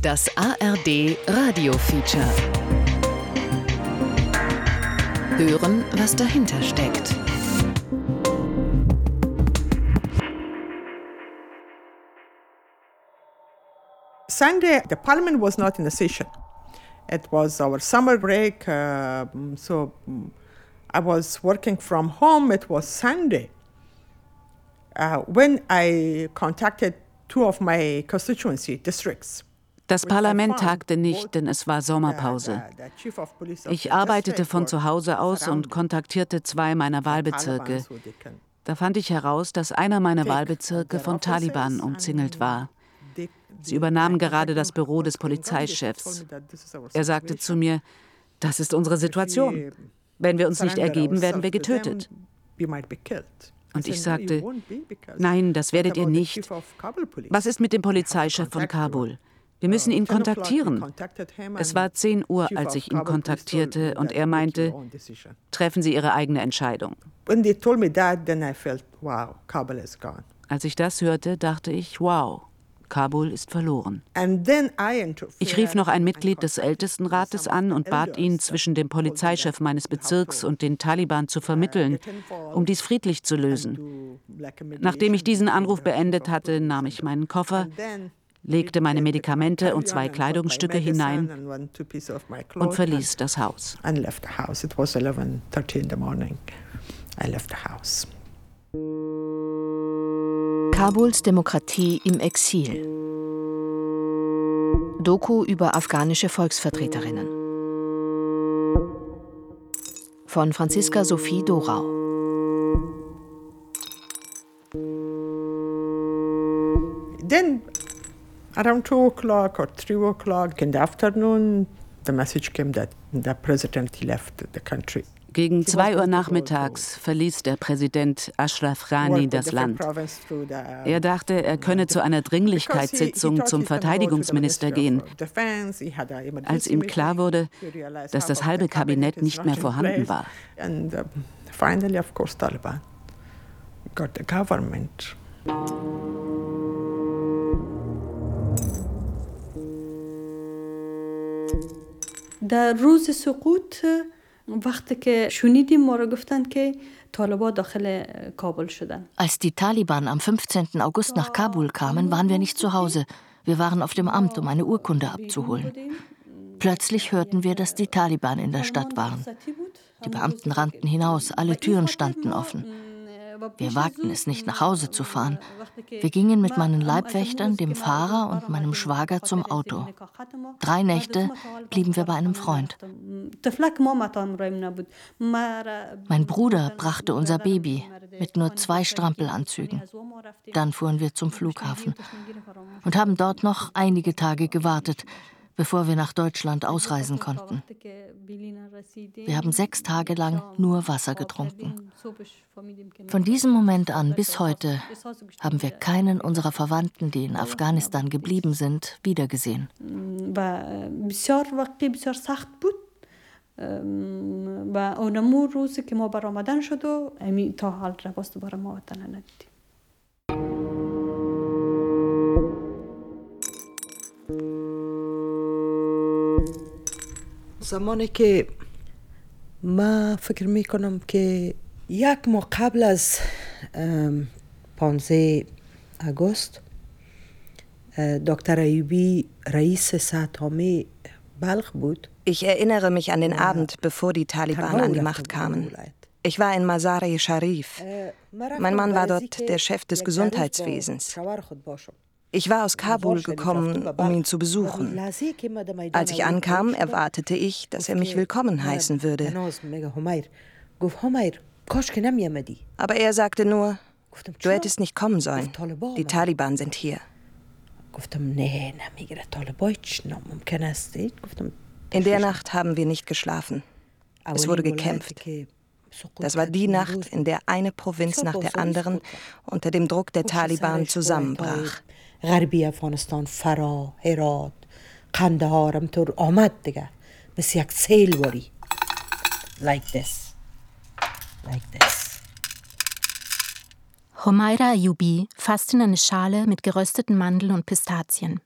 Das ARD Radio Feature. Hören, was dahinter steckt. Sunday, the parliament was not in a session. It was our summer break, uh, so I was working from home. It was Sunday. Uh, when I contacted two of my constituency districts, Das Parlament tagte nicht, denn es war Sommerpause. Ich arbeitete von zu Hause aus und kontaktierte zwei meiner Wahlbezirke. Da fand ich heraus, dass einer meiner Wahlbezirke von Taliban umzingelt war. Sie übernahmen gerade das Büro des Polizeichefs. Er sagte zu mir, das ist unsere Situation. Wenn wir uns nicht ergeben, werden wir getötet. Und ich sagte, nein, das werdet ihr nicht. Was ist mit dem Polizeichef von Kabul? Wir müssen ihn kontaktieren. Es war 10 Uhr, als ich ihn kontaktierte und er meinte, treffen Sie Ihre eigene Entscheidung. Als ich das hörte, dachte ich, wow, Kabul ist verloren. Ich rief noch ein Mitglied des Ältestenrates an und bat ihn, zwischen dem Polizeichef meines Bezirks und den Taliban zu vermitteln, um dies friedlich zu lösen. Nachdem ich diesen Anruf beendet hatte, nahm ich meinen Koffer, legte meine Medikamente und zwei Kleidungsstücke hinein und verließ das Haus. Kabuls Demokratie im Exil. Doku über afghanische Volksvertreterinnen. Von Franziska Sophie Dorau. Around two o'clock or three o'clock in the afternoon, the message came that the president left the country. Gegen zwei Uhr nachmittags verließ der Präsident Ashraf Ghani das Land. Er dachte, er könne zu einer Dringlichkeitssitzung zum Verteidigungsminister gehen. Als ihm klar wurde, dass das halbe Kabinett nicht mehr vorhanden war. Finally, of course, Taliban got the government. در روز سقوط وقتی که شنیدیم ما رو گفتن که طالبان داخل کابل شدن Als die Taliban am 15. August nach Kabul kamen, waren wir nicht zu Hause. Wir waren auf dem Amt, um eine Urkunde abzuholen. Plötzlich hörten wir, dass die Taliban in der Stadt waren. Die Beamten rannten hinaus, alle Türen standen offen. Wir wagten es nicht, nach Hause zu fahren. Wir gingen mit meinen Leibwächtern, dem Fahrer und meinem Schwager zum Auto. Drei Nächte blieben wir bei einem Freund. Mein Bruder brachte unser Baby mit nur zwei Strampelanzügen. Dann fuhren wir zum Flughafen und haben dort noch einige Tage gewartet, bevor wir nach Deutschland ausreisen konnten. Wir haben sechs Tage lang nur Wasser getrunken. Von diesem Moment an bis heute haben wir keinen unserer Verwandten, die in Afghanistan geblieben sind, wiedergesehen. و اونمو روزی که ما برآمدن شد و امی تا حال رواست دوباره ما وطن ندیدیم زمانی که ما فکر می کنم که یک ماه قبل از 15 آگوست دکتر ایوبی رئیس ساتامی بلخ بود Ich erinnere mich an den Abend, bevor die Taliban an die Macht kamen. Ich war in Mazar-e Sharif. Mein Mann war dort der Chef des Gesundheitswesens. Ich war aus Kabul gekommen, um ihn zu besuchen. Als ich ankam, erwartete ich, dass er mich willkommen heißen würde. Aber er sagte nur, du hättest nicht kommen sollen. Die Taliban sind hier. In der Nacht haben wir nicht geschlafen. Es wurde gekämpft. Das war die Nacht, in der eine Provinz nach der anderen unter dem Druck der Taliban zusammenbrach. غربی افغانستان فرا هرات قندهار همطور آمد دیگه مثل یک سیل باری like this like this Homaira Ayubi fasst in eine Schale mit gerösteten Mandeln und Pistazien.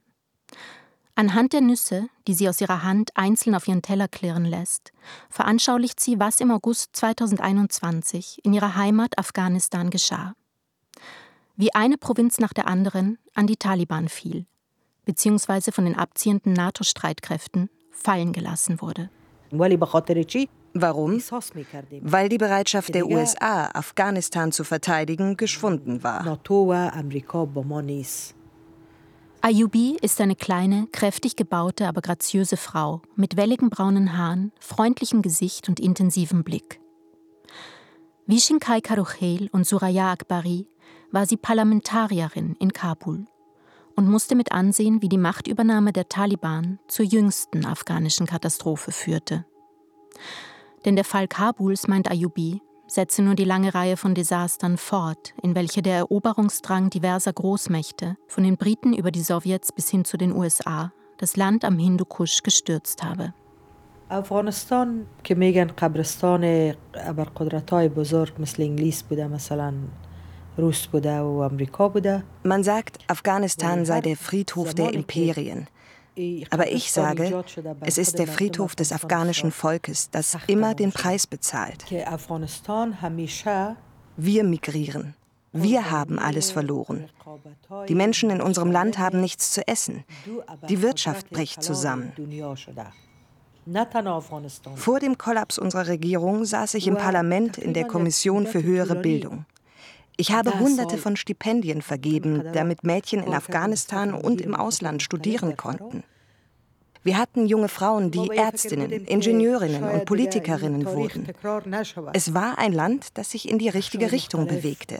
Anhand der Nüsse, die sie aus ihrer Hand einzeln auf ihren Teller klirren lässt, veranschaulicht sie, was im August 2021 in ihrer Heimat Afghanistan geschah. Wie eine Provinz nach der anderen an die Taliban fiel, beziehungsweise von den abziehenden NATO-Streitkräften fallen gelassen wurde. Warum? Weil die Bereitschaft der USA, Afghanistan zu verteidigen, geschwunden war. Ayubi ist eine kleine, kräftig gebaute, aber graziöse Frau mit welligen braunen Haaren, freundlichem Gesicht und intensivem Blick. Wie Shinkai Karuchel und Suraya Akbari war sie Parlamentarierin in Kabul und musste mit ansehen, wie die Machtübernahme der Taliban zur jüngsten afghanischen Katastrophe führte. Denn der Fall Kabuls, meint Ayubi, setze nur die lange Reihe von Desastern fort, in welche der Eroberungsdrang diverser Großmächte, von den Briten über die Sowjets bis hin zu den USA, das Land am Hindukusch gestürzt habe. افغانستان که میگن قبرستان ابرقدرت‌های بزرگ مثل انگلیس بوده مثلا man sagt, Afghanistan sei der Friedhof der Imperien. Aber ich sage, es ist der Friedhof des afghanischen Volkes, das immer den Preis bezahlt. Wir migrieren. Wir haben alles verloren. Die Menschen in unserem Land haben nichts zu essen. Die Wirtschaft bricht zusammen. Vor dem Kollaps unserer Regierung saß ich im Parlament in der Kommission für höhere Bildung. Ich habe Hunderte von Stipendien vergeben, damit Mädchen in Afghanistan und im Ausland studieren konnten. Wir hatten junge Frauen, die Ärztinnen, Ingenieurinnen und Politikerinnen wurden. Es war ein Land, das sich in die richtige Richtung bewegte.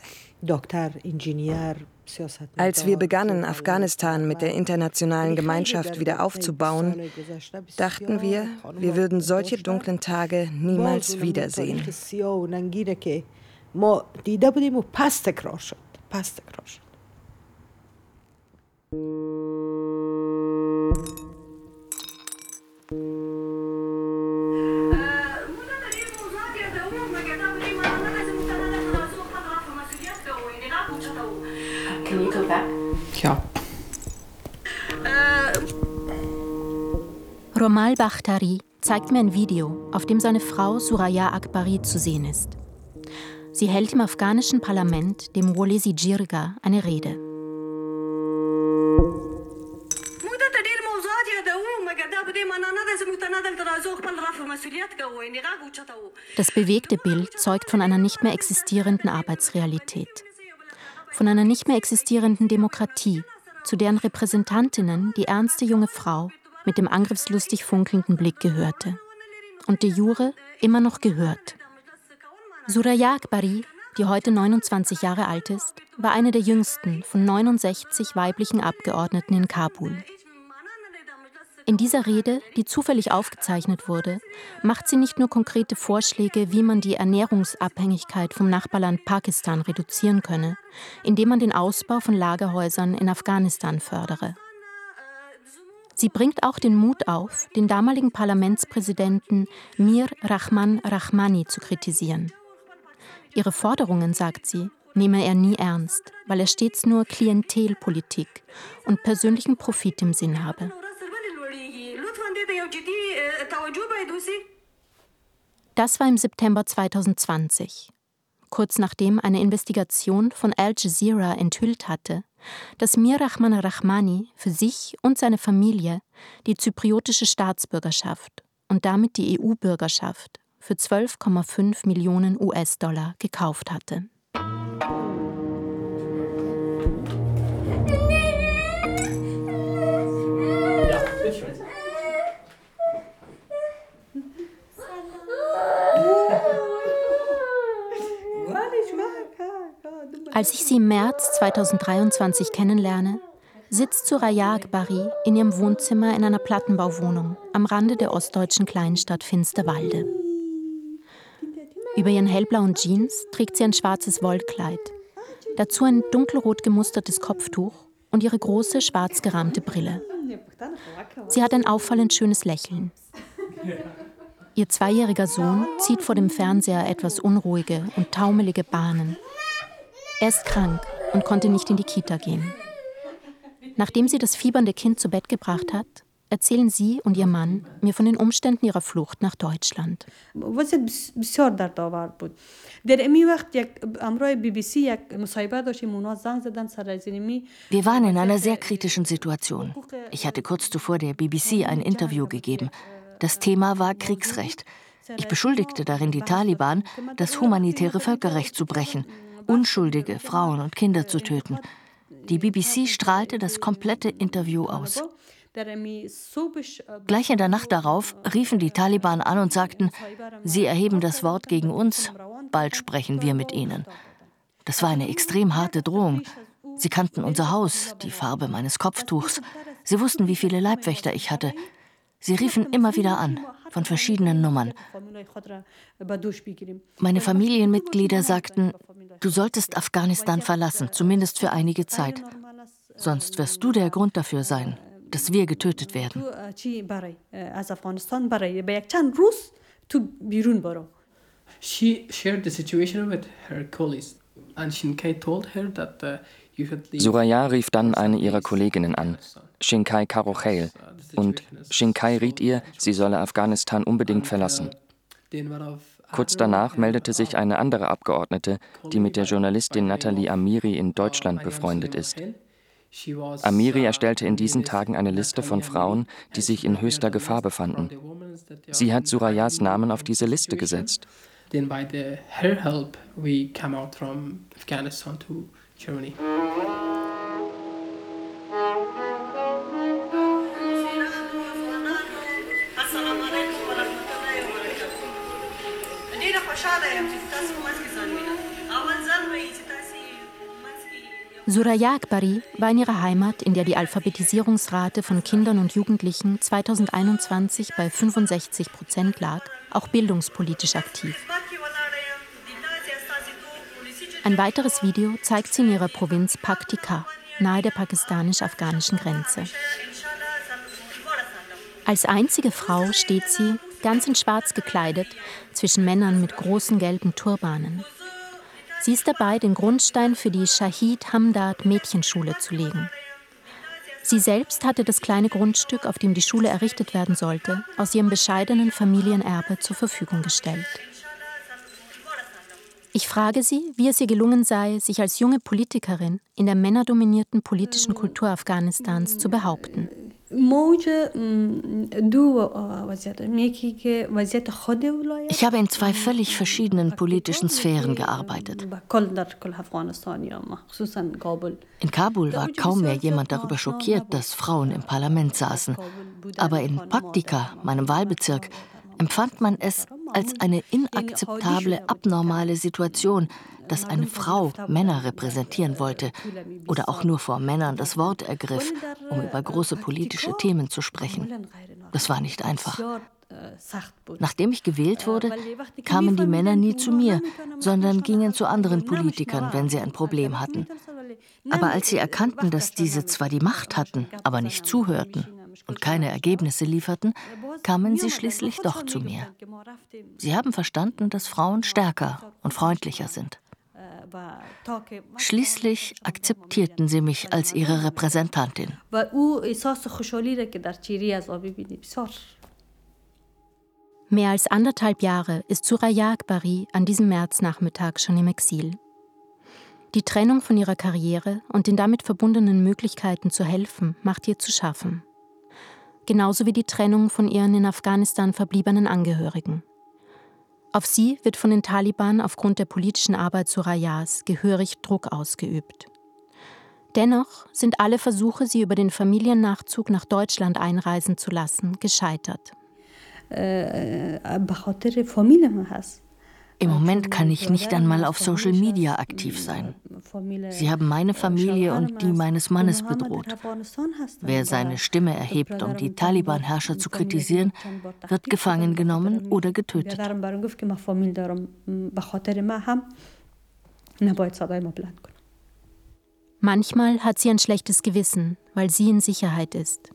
Als wir begannen, Afghanistan mit der internationalen Gemeinschaft wieder aufzubauen, dachten wir, wir würden solche dunklen Tage niemals wiedersehen. ما دیده بودیم و پس تکرار شد پس تکرار شد Ja. Romal Bakhtari zeigt mir ein Video, auf dem seine Frau Suraya Akbari zu sehen ist. Sie hält im afghanischen Parlament, dem Wolesi Jirga, eine Rede. Das bewegte Bild zeugt von einer nicht mehr existierenden Arbeitsrealität, von einer nicht mehr existierenden Demokratie, zu deren Repräsentantinnen die ernste junge Frau mit dem angriffslustig funkelnden Blick gehörte und de jure immer noch gehört. Suraya Akbari, die heute 29 Jahre alt ist, war eine der jüngsten von 69 weiblichen Abgeordneten in Kabul. In dieser Rede, die zufällig aufgezeichnet wurde, macht sie nicht nur konkrete Vorschläge, wie man die Ernährungsabhängigkeit vom Nachbarland Pakistan reduzieren könne, indem man den Ausbau von Lagerhäusern in Afghanistan fördere. Sie bringt auch den Mut auf, den damaligen Parlamentspräsidenten Mir Rahman Rahmani zu kritisieren. Ihre Forderungen, sagt sie, nehme er nie ernst, weil er stets nur Klientelpolitik und persönlichen Profit im Sinn habe. Das war im September 2020, kurz nachdem eine Investigation von Al Jazeera enthüllt hatte, dass Mir Rahman Rahmani für sich und seine Familie die zypriotische Staatsbürgerschaft und damit die EU-Bürgerschaft für 12,5 Millionen US-Dollar gekauft hatte. Als ich sie im März 2023 kennenlerne, sitzt Suraya Akbari in ihrem Wohnzimmer in einer Plattenbauwohnung am Rande der ostdeutschen Kleinstadt Finsterwalde. Über ihren hellblauen Jeans trägt sie ein schwarzes Wollkleid, dazu ein dunkelrot gemustertes Kopftuch und ihre große schwarz gerahmte Brille. Sie hat ein auffallend schönes Lächeln. Ihr zweijähriger Sohn zieht vor dem Fernseher etwas unruhige und taumelige Bahnen. Er ist krank und konnte nicht in die Kita gehen. Nachdem sie das fiebernde Kind zu Bett gebracht hat, erzählen sie und ihr Mann mir von den Umständen ihrer Flucht nach Deutschland. Wir waren in einer sehr kritischen Situation. Ich hatte kurz zuvor der BBC ein Interview gegeben. Das Thema war Kriegsrecht. Ich beschuldigte darin die Taliban, das humanitäre Völkerrecht zu brechen, unschuldige Frauen und Kinder zu töten. Die BBC strahlte das komplette Interview aus. Gleich in der Nacht darauf riefen die Taliban an und sagten, sie erheben das Wort gegen uns, bald sprechen wir mit ihnen. Das war eine extrem harte Drohung. Sie kannten unser Haus, die Farbe meines Kopftuchs. Sie wussten, wie viele Leibwächter ich hatte. Sie riefen immer wieder an, von verschiedenen Nummern. Meine Familienmitglieder sagten, du solltest Afghanistan verlassen, zumindest für einige Zeit. Sonst wirst du der Grund dafür sein, dass wir getötet werden. She shared the situation with her colleagues and Shinkai told her that uh, Suraya rief dann eine ihrer Kolleginnen an, Shinkai Karocheil, und Shinkai riet ihr, sie solle Afghanistan unbedingt verlassen. Kurz danach meldete sich eine andere Abgeordnete, die mit der Journalistin Nathalie Amiri in Deutschland befreundet ist. Amiri erstellte in diesen Tagen eine Liste von Frauen, die sich in höchster Gefahr befanden. Sie hat Surayas Namen auf diese Liste gesetzt. Then by the, her help we come out from Afghanistan to Germany. Suraya Akbari war in ihrer Heimat, in der die Alphabetisierungsrate von Kindern und Jugendlichen 2021 bei 65 Prozent lag, auch bildungspolitisch aktiv. Ein weiteres Video zeigt sie in ihrer Provinz Paktika, nahe der pakistanisch-afghanischen Grenze. Als einzige Frau steht sie, ganz in Schwarz gekleidet, zwischen Männern mit großen gelben Turbanen. Sie ist dabei, den Grundstein für die Shahid Hamdard Mädchenschule zu legen. Sie selbst hatte das kleine Grundstück, auf dem die Schule errichtet werden sollte, aus ihrem bescheidenen Familienerbe zur Verfügung gestellt. Ich frage sie, wie es ihr gelungen sei, sich als junge Politikerin in der männerdominierten politischen Kultur Afghanistans zu behaupten. Ich habe in zwei völlig verschiedenen politischen Sphären gearbeitet. In Kabul war kaum mehr jemand darüber schockiert, dass Frauen im Parlament saßen. Aber in Paktika, meinem Wahlbezirk, empfand man es als eine inakzeptable, abnormale Situation, dass eine Frau Männer repräsentieren wollte oder auch nur vor Männern das Wort ergriff, um über große politische Themen zu sprechen. Das war nicht einfach. Nachdem ich gewählt wurde, kamen die Männer nie zu mir, sondern gingen zu anderen Politikern, wenn sie ein Problem hatten. Aber als sie erkannten, dass diese zwar die Macht hatten, aber nicht zuhörten und keine Ergebnisse lieferten, kamen sie schließlich doch zu mir. Sie haben verstanden, dass Frauen stärker und freundlicher sind. Schließlich akzeptierten sie mich als ihre Repräsentantin. Mehr als anderthalb Jahre ist Suraya Akbari an diesem Märznachmittag schon im Exil. Die Trennung von ihrer Karriere und den damit verbundenen Möglichkeiten zu helfen macht ihr zu schaffen genauso wie die Trennung von ihren in Afghanistan verbliebenen Angehörigen. Auf sie wird von den Taliban aufgrund der politischen Arbeit Surayas gehörig Druck ausgeübt. Dennoch sind alle Versuche, sie über den Familiennachzug nach Deutschland einreisen zu lassen, gescheitert. Äh, äh, im Moment kann ich nicht einmal auf Social Media aktiv sein. Sie haben meine Familie und die meines Mannes bedroht. Wer seine Stimme erhebt, um die Taliban-Herrscher zu kritisieren, wird gefangen genommen oder getötet. Manchmal hat sie ein schlechtes Gewissen, weil sie in Sicherheit ist.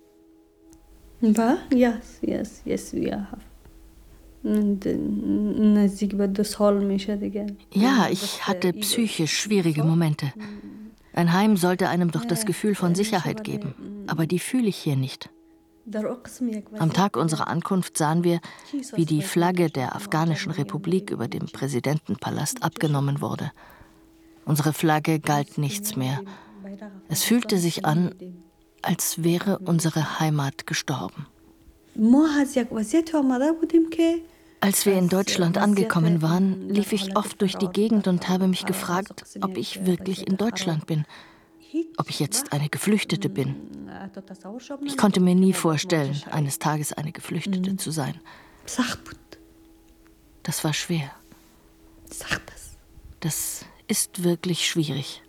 Yes, yes, yes, we have. Ja, ich hatte psychisch schwierige Momente. Ein Heim sollte einem doch das Gefühl von Sicherheit geben, aber die fühle ich hier nicht. Am Tag unserer Ankunft sahen wir, wie die Flagge der Afghanischen Republik über dem Präsidentenpalast abgenommen wurde. Unsere Flagge galt nichts mehr. Es fühlte sich an, als wäre unsere Heimat gestorben. Als wir in Deutschland angekommen waren, lief ich oft durch die Gegend und habe mich gefragt, ob ich wirklich in Deutschland bin ob ich jetzt eine Geflüchtete bin. Ich konnte mir nie vorstellen, eines Tages eine Geflüchtete zu sein. Das war schwer. Das ist wirklich schwierig.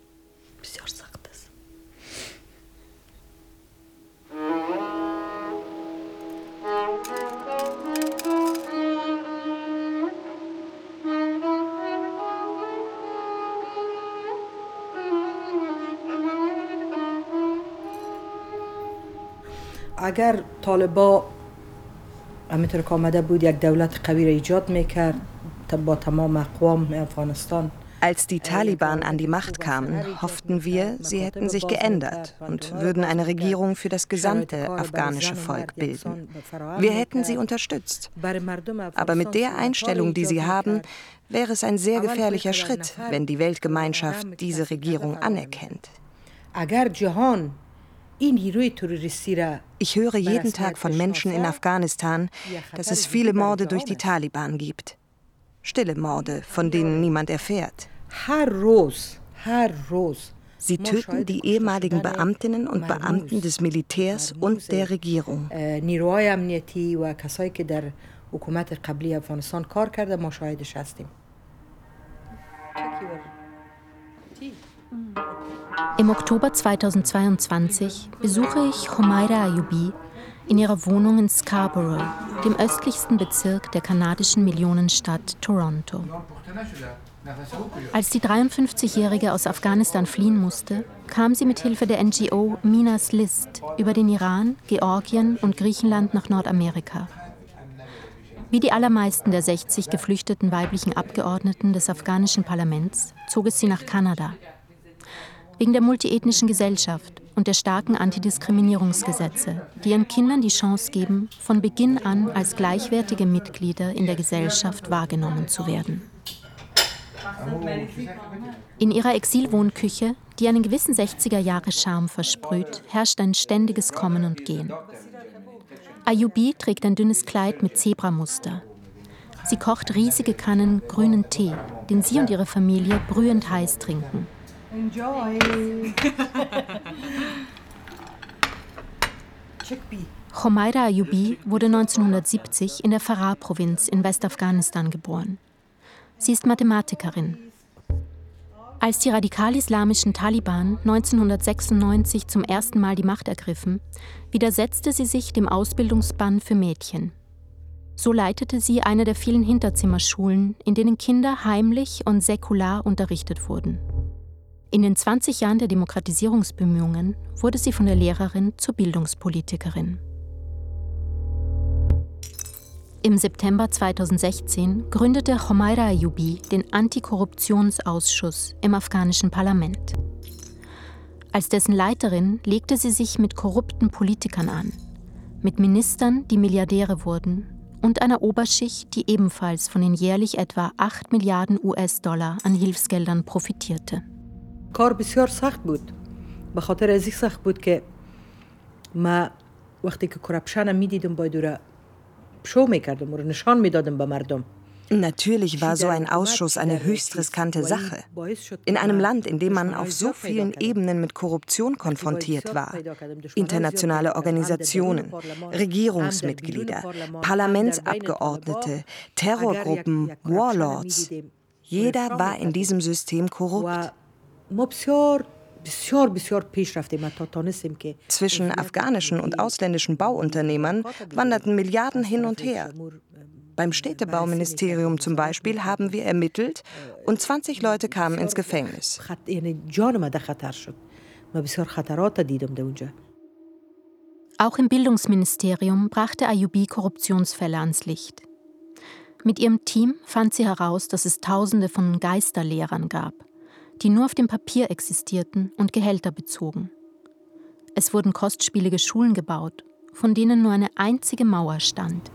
اگر طالبا همینطور که آمده بود یک دولت قوی را ایجاد میکرد با تمام اقوام افغانستان Als die Taliban an die Macht kamen, hofften wir, sie hätten sich geändert und würden eine Regierung für das gesamte afghanische Volk bilden. Wir hätten sie unterstützt. Aber mit der Einstellung, die sie haben, wäre es ein sehr gefährlicher Schritt, wenn die Weltgemeinschaft diese Regierung anerkennt. Ich höre jeden Tag von Menschen in Afghanistan, dass es viele Morde durch die Taliban gibt. Stille Morde, von denen niemand erfährt. Sie töten die ehemaligen Beamtinnen und Beamten des Militärs und der Regierung. حکومت قبلی افغانستان کار کرده ما شاهدش هستیم im Oktober 2022 besuche ich Homaira Ayubi in ihrer Wohnung in Scarborough, dem östlichsten Bezirk der kanadischen Millionenstadt Toronto. Als die 53-Jährige aus Afghanistan fliehen musste, kam sie mit Hilfe der NGO Minas List über den Iran, Georgien und Griechenland nach Nordamerika. Wie die allermeisten der 60 geflüchteten weiblichen Abgeordneten des afghanischen Parlaments zog es sie nach Kanada, wegen der multiethnischen Gesellschaft und der starken Antidiskriminierungsgesetze, die ihren Kindern die Chance geben, von Beginn an als gleichwertige Mitglieder in der Gesellschaft wahrgenommen zu werden. In ihrer Exilwohnküche, die einen gewissen 60er-Jahre-Charme versprüht, herrscht ein ständiges Kommen und Gehen. Ayubi trägt ein dünnes Kleid mit Zebramuster. Sie kocht riesige Kannen grünen Tee, den sie und ihre Familie brühend heiß trinken. Enjoy. Homaira Ayubi wurde 1970 in der Farah-Provinz in Westafghanistan geboren. Sie ist Mathematikerin. Als die radikal-islamischen Taliban 1996 zum ersten Mal die Macht ergriffen, widersetzte sie sich dem Ausbildungsbann für Mädchen. So leitete sie eine der vielen Hinterzimmerschulen, in denen Kinder heimlich und säkular unterrichtet wurden. In den 20 Jahren der Demokratisierungsbemühungen wurde sie von der Lehrerin zur Bildungspolitikerin. Im September 2016 gründete Homaira Ayubi den Antikorruptionsausschuss im afghanischen Parlament. Als dessen Leiterin legte sie sich mit korrupten Politikern an, mit Ministern, die Milliardäre wurden, und einer Oberschicht, die ebenfalls von den jährlich etwa 8 Milliarden US-Dollar an Hilfsgeldern profitierte. کار بسیار سخت بود به خاطر از سخت بود که ما وقتی که کرپشن میدیدم باید شو میکردم و نشان میدادم به مردم Natürlich war so ein Ausschuss eine höchst riskante Sache. In einem Land, in dem man auf so vielen Ebenen mit Korruption konfrontiert war. Internationale Organisationen, Regierungsmitglieder, Parlamentsabgeordnete, Terrorgruppen, Warlords. Jeder war in diesem System korrupt. Zwischen afghanischen und ausländischen Bauunternehmern wanderten Milliarden hin und her. Beim Städtebauministerium zum Beispiel haben wir ermittelt und 20 Leute kamen ins Gefängnis. Auch im Bildungsministerium brachte Ayubi Korruptionsfälle ans Licht. Mit ihrem Team fand sie heraus, dass es Tausende von Geisterlehrern gab die nur auf dem Papier existierten und Gehälter bezogen. Es wurden kostspielige Schulen gebaut von denen nur eine einzige Mauer stand.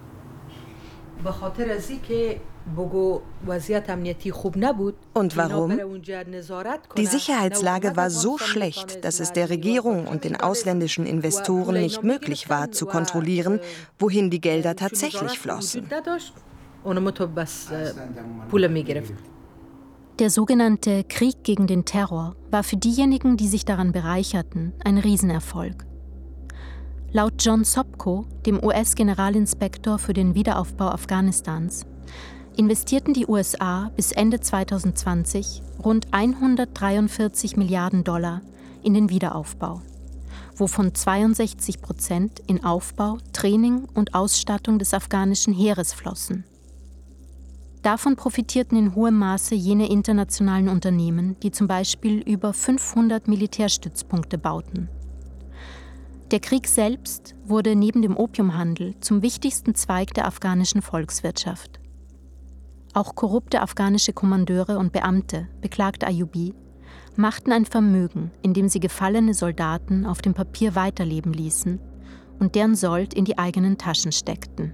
Und warum? Die Sicherheitslage war so schlecht, dass es der Regierung und den ausländischen Investoren nicht möglich war, zu kontrollieren, wohin die Gelder tatsächlich flossen. Der sogenannte Krieg gegen den Terror war für diejenigen, die sich daran bereicherten, ein Riesenerfolg. Laut John Sopko, dem US-Generalinspektor für den Wiederaufbau Afghanistans, investierten die USA bis Ende 2020 rund 143 Milliarden Dollar in den Wiederaufbau, wovon 62 Prozent in Aufbau, Training und Ausstattung des afghanischen Heeres flossen. Davon profitierten in hohem Maße jene internationalen Unternehmen, die zum Beispiel über 500 Militärstützpunkte bauten. Der Krieg selbst wurde neben dem Opiumhandel zum wichtigsten Zweig der afghanischen Volkswirtschaft. Auch korrupte afghanische Kommandeure und Beamte, beklagt Ayubi, machten ein Vermögen, indem sie gefallene Soldaten auf dem Papier weiterleben ließen und deren Sold in die eigenen Taschen steckten.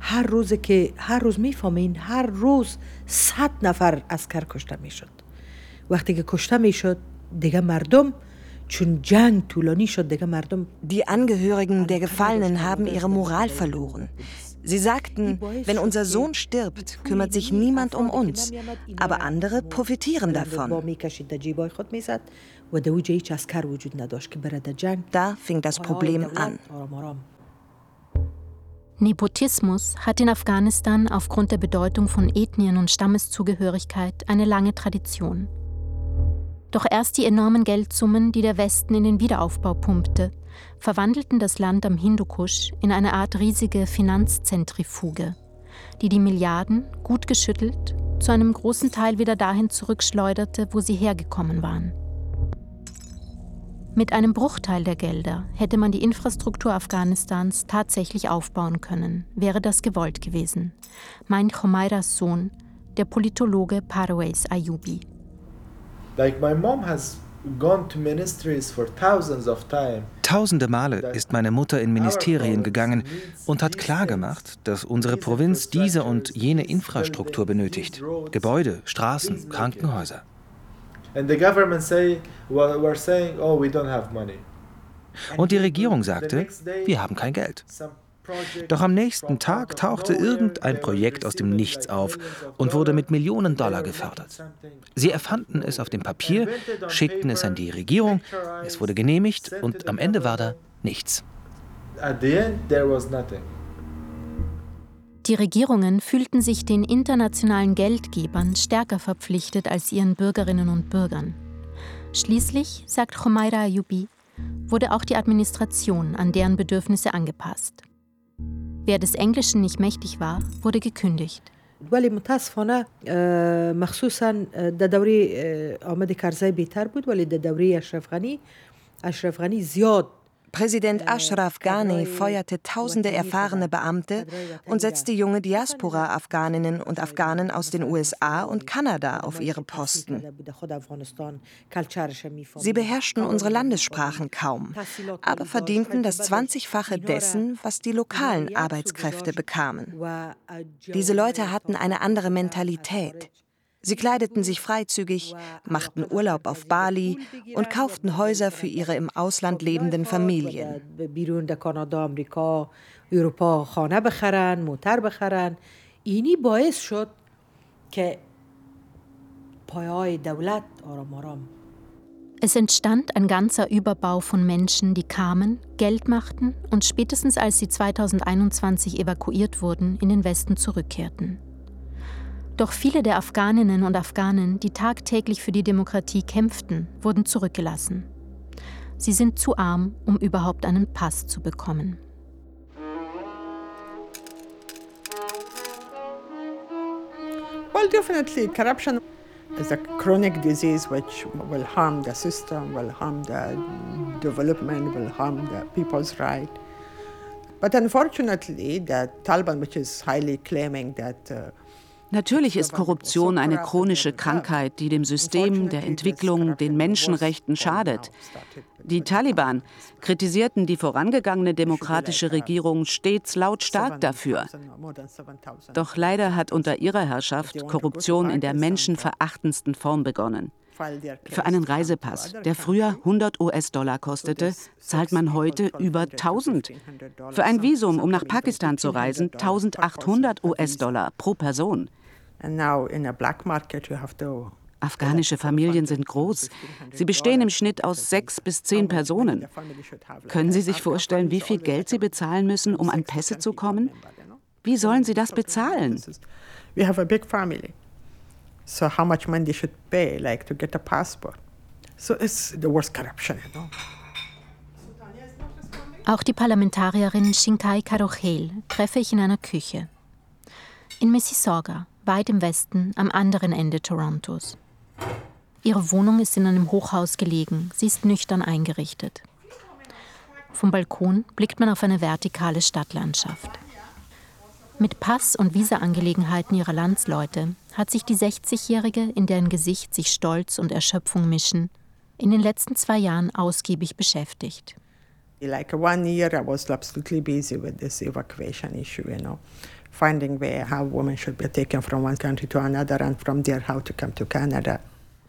هر روزه که هر روز میفهمین هر روز صد نفر اسکر کشته میشد وقتی که کشته میشد دیگه مردم چون جنگ طولانی شد دیگه مردم Die Angehörigen der Gefallenen haben ihre Moral verloren. Sie sagten, wenn unser Sohn stirbt, kümmert sich niemand um uns, aber andere profitieren davon. Da fing das Problem an. Nepotismus hat in Afghanistan aufgrund der Bedeutung von Ethnien und Stammeszugehörigkeit eine lange Tradition. Doch erst die enormen Geldsummen, die der Westen in den Wiederaufbau pumpte, verwandelten das Land am Hindukusch in eine Art riesige Finanzzentrifuge, die die Milliarden, gut geschüttelt, zu einem großen Teil wieder dahin zurückschleuderte, wo sie hergekommen waren. Mit einem Bruchteil der Gelder hätte man die Infrastruktur Afghanistans tatsächlich aufbauen können, wäre das gewollt gewesen, meint Chomairas Sohn, der Politologe Parways Ayubi. Like my mom has Tausende Male ist meine Mutter in Ministerien gegangen und hat klargemacht, dass unsere Provinz diese und jene Infrastruktur benötigt. Gebäude, Straßen, Krankenhäuser. Oh, und die Regierung sagte, wir haben kein Geld. Doch am nächsten Tag tauchte irgendein Projekt aus dem Nichts auf und wurde mit Millionen Dollar gefördert. Sie erfanden es auf dem Papier, schickten es an die Regierung, es wurde genehmigt und am Ende war da nichts. Die Regierungen fühlten sich den internationalen Geldgebern stärker verpflichtet als ihren Bürgerinnen und Bürgern. Schließlich, sagt Chomaira Ayubi, wurde auch die Administration an deren Bedürfnisse angepasst. Wer des Englischen nicht mächtig war, wurde gekündigt. ولی متاسفانه مخصوصا در دوره آمد کرزی بهتر بود ولی در دوره اشرف غنی اشرف غنی زیاد Präsident Ashraf Ghani feuerte tausende erfahrene Beamte und setzte junge Diaspora-Afghaninnen und Afghanen aus den USA und Kanada auf ihre Posten. Sie beherrschten unsere Landessprachen kaum, aber verdienten das 20-fache dessen, was die lokalen Arbeitskräfte bekamen. Diese Leute hatten eine andere Mentalität. Sie kleideten sich freizügig, machten Urlaub auf Bali und kauften Häuser für ihre im Ausland lebenden Familien. Es entstand ein ganzer Überbau von Menschen, die kamen, Geld machten und spätestens als sie 2021 evakuiert wurden, in den Westen zurückkehrten. Doch viele der Afghaninnen und Afghanen, die tagtäglich für die Demokratie kämpften, wurden zurückgelassen. Sie sind zu arm, um überhaupt einen Pass zu bekommen. Well, definitely, corruption is a chronic disease which will harm the system, will harm the development, will harm the people's right. But unfortunately, the Taliban, which is highly claiming that uh, Natürlich ist Korruption eine chronische Krankheit, die dem System, der Entwicklung, den Menschenrechten schadet. Die Taliban kritisierten die vorangegangene demokratische Regierung stets lautstark dafür. Doch leider hat unter ihrer Herrschaft Korruption in der menschenverachtendsten Form begonnen. Für einen Reisepass, der früher 100 US-Dollar kostete, zahlt man heute über 1000. Für ein Visum, um nach Pakistan zu reisen, 1800 US-Dollar pro Person. Afghanische Familien sind groß. Sie bestehen im Schnitt aus sechs bis zehn Personen. Können Sie sich vorstellen, wie viel Geld Sie bezahlen müssen, um an Pässe zu kommen? Wie sollen Sie das bezahlen? We have a big family. So how much money they should pay, like to get a passport. So it's the worst corruption, you know. Auch die Parlamentarierin Shinkai Karochel treffe ich in einer Küche. In Mississauga, weit im Westen, am anderen Ende Torontos. Ihre Wohnung ist in einem Hochhaus gelegen. Sie ist nüchtern eingerichtet. Vom Balkon blickt man auf eine vertikale Stadtlandschaft. Mit Pass- und Visaangelegenheiten ihrer Landsleute hat sich die 60-Jährige, in deren Gesicht sich Stolz und Erschöpfung mischen, in den letzten zwei Jahren ausgiebig beschäftigt. Like one year I was absolutely busy with this evacuation issue, you know, finding where how women should be taken from one country to another and from there how to come to Canada.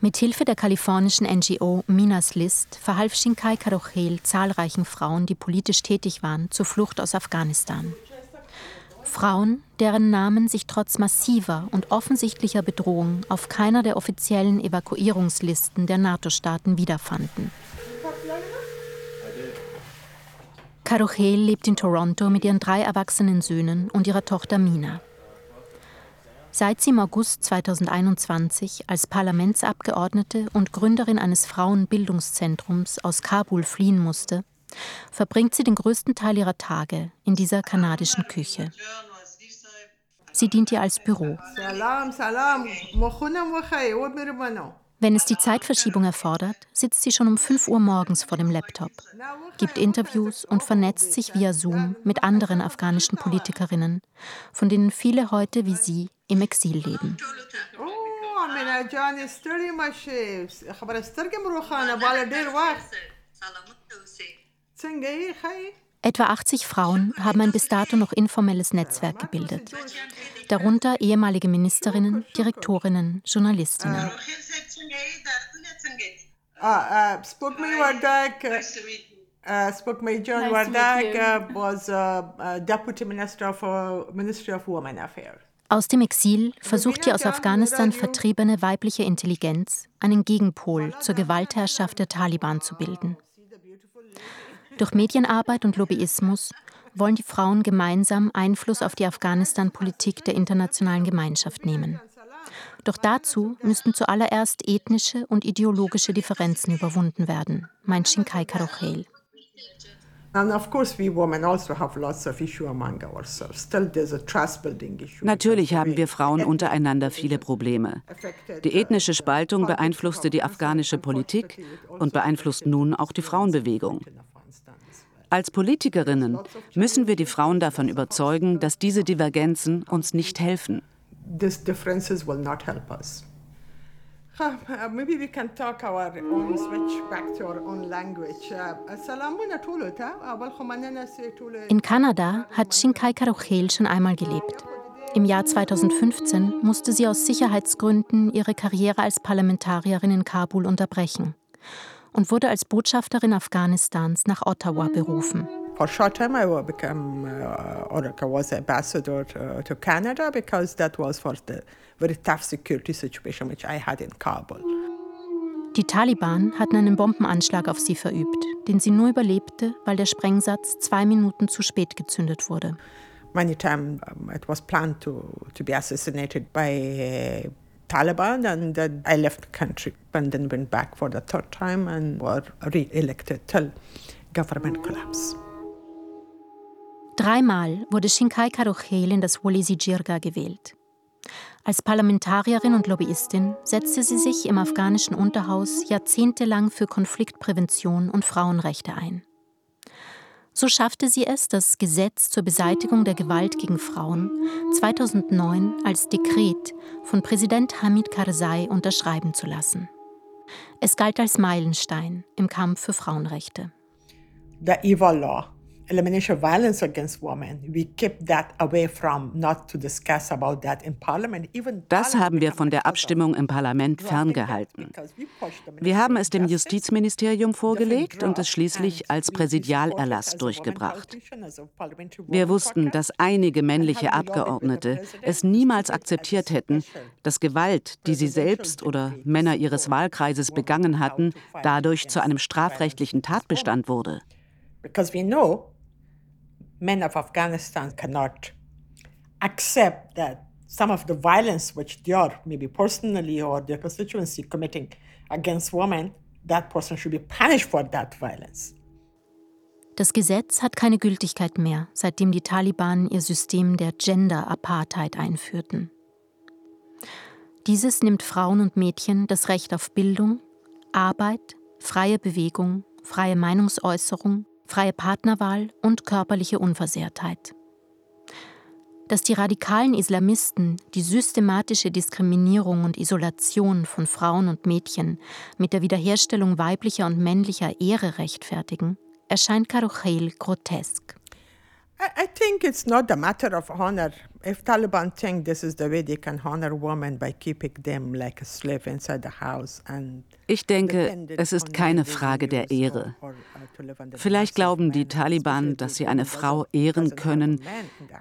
Mit Hilfe der kalifornischen NGO Minas List verhalf Shinkai Karochel zahlreichen Frauen, die politisch tätig waren, zur Flucht aus Afghanistan. Frauen, deren Namen sich trotz massiver und offensichtlicher Bedrohung auf keiner der offiziellen Evakuierungslisten der NATO-Staaten wiederfanden. Karuchel lebt in Toronto mit ihren drei erwachsenen Söhnen und ihrer Tochter Mina. Seit sie im August 2021 als Parlamentsabgeordnete und Gründerin eines Frauenbildungszentrums aus Kabul fliehen musste, verbringt sie den größten Teil ihrer Tage in dieser kanadischen Küche. Sie dient ihr als Büro. Wenn es die Zeitverschiebung erfordert, sitzt sie schon um 5 Uhr morgens vor dem Laptop, gibt Interviews und vernetzt sich via Zoom mit anderen afghanischen Politikerinnen, von denen viele heute wie sie im Exil leben. Etwa 80 Frauen haben ein bis dato noch informelles Netzwerk gebildet. Darunter ehemalige Ministerinnen, Direktorinnen, Journalistinnen. Uh, uh, Spokmay Wardak, uh, Spokmay John Wardak was Deputy Minister for Ministry of Women Affairs. Aus dem Exil versucht die aus Afghanistan vertriebene weibliche Intelligenz, einen Gegenpol zur Gewaltherrschaft der Taliban zu bilden. Durch Medienarbeit und Lobbyismus wollen die Frauen gemeinsam Einfluss auf die Afghanistan-Politik der internationalen Gemeinschaft nehmen. Doch dazu müssten zuallererst ethnische und ideologische Differenzen überwunden werden, meint Shinkai Karochel. Also Natürlich haben wir Frauen untereinander viele Probleme. Die ethnische Spaltung beeinflusste die afghanische Politik und beeinflusst nun auch die Frauenbewegung. Als Politikerinnen müssen wir die Frauen davon überzeugen, dass diese Divergenzen uns nicht helfen. These differences will not help us. Uh, maybe we can talk our own, switch back to our own language. Uh, In Kanada hat Shinkai Karochel schon einmal gelebt. Im Jahr 2015 musste sie aus Sicherheitsgründen ihre Karriere als Parlamentarierin in Kabul unterbrechen und wurde als Botschafterin Afghanistans nach Ottawa berufen. For a short time, I became uh, or I was ambassador to, to Canada because that was for the very tough security situation which I had in Kabul. Die Taliban hatten einen Bombenanschlag auf sie verübt, den sie nur überlebte, weil der Sprengsatz zwei Minuten zu spät gezündet wurde. Many times um, it was planned to, to be assassinated by uh, Taliban, and then I left the country and then went back for the third time and were re-elected till government collapse. Dreimal wurde Shinkai Karochel in das Wolesi Jirga gewählt. Als Parlamentarierin und Lobbyistin setzte sie sich im afghanischen Unterhaus jahrzehntelang für Konfliktprävention und Frauenrechte ein. So schaffte sie es, das Gesetz zur Beseitigung der Gewalt gegen Frauen 2009 als Dekret von Präsident Hamid Karzai unterschreiben zu lassen. Es galt als Meilenstein im Kampf für Frauenrechte. The evil law elimination of violence against women. We keep that away from not to discuss about that in parliament. Even das haben wir von der Abstimmung im Parlament ferngehalten. Wir haben es dem Justizministerium vorgelegt und es schließlich als Präsidialerlass durchgebracht. Wir wussten, dass einige männliche Abgeordnete es niemals akzeptiert hätten, dass Gewalt, die sie selbst oder Männer ihres Wahlkreises begangen hatten, dadurch zu einem strafrechtlichen Tatbestand wurde. Because we know men of Afghanistan cannot accept that some of the violence which they are, maybe personally or their constituency, committing against women, that person should be punished for that violence. Das Gesetz hat keine Gültigkeit mehr, seitdem die Taliban ihr System der Gender-Apartheid einführten. Dieses nimmt Frauen und Mädchen das Recht auf Bildung, Arbeit, freie Bewegung, freie Meinungsäußerung, freie Partnerwahl und körperliche Unversehrtheit. Dass die radikalen Islamisten die systematische Diskriminierung und Isolation von Frauen und Mädchen mit der Wiederherstellung weiblicher und männlicher Ehre rechtfertigen, erscheint Karucheil grotesk. I think it's not a matter of honor. If Taliban think this is the way they can honor women by keeping them like a slave inside the house and ich denke, es ist keine Frage der Ehre. Vielleicht glauben die Taliban, dass sie eine Frau ehren können,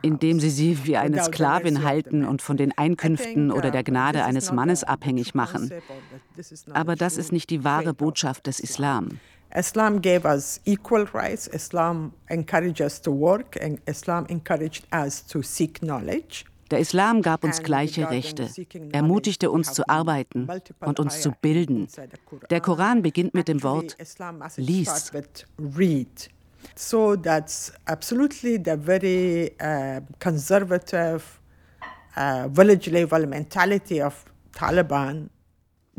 indem sie sie wie eine Sklavin halten und von den Einkünften oder der Gnade eines Mannes abhängig machen. Aber das ist nicht die wahre Botschaft des Islam. Islam gave us equal rights. Islam encouraged us to work and Islam encouraged us to seek knowledge. Der Islam gab uns gleiche Rechte, ermutigte uns zu arbeiten und uns zu bilden. Der Koran beginnt mit dem Wort lies. So that's absolutely the very uh, conservative uh, village level mentality of Taliban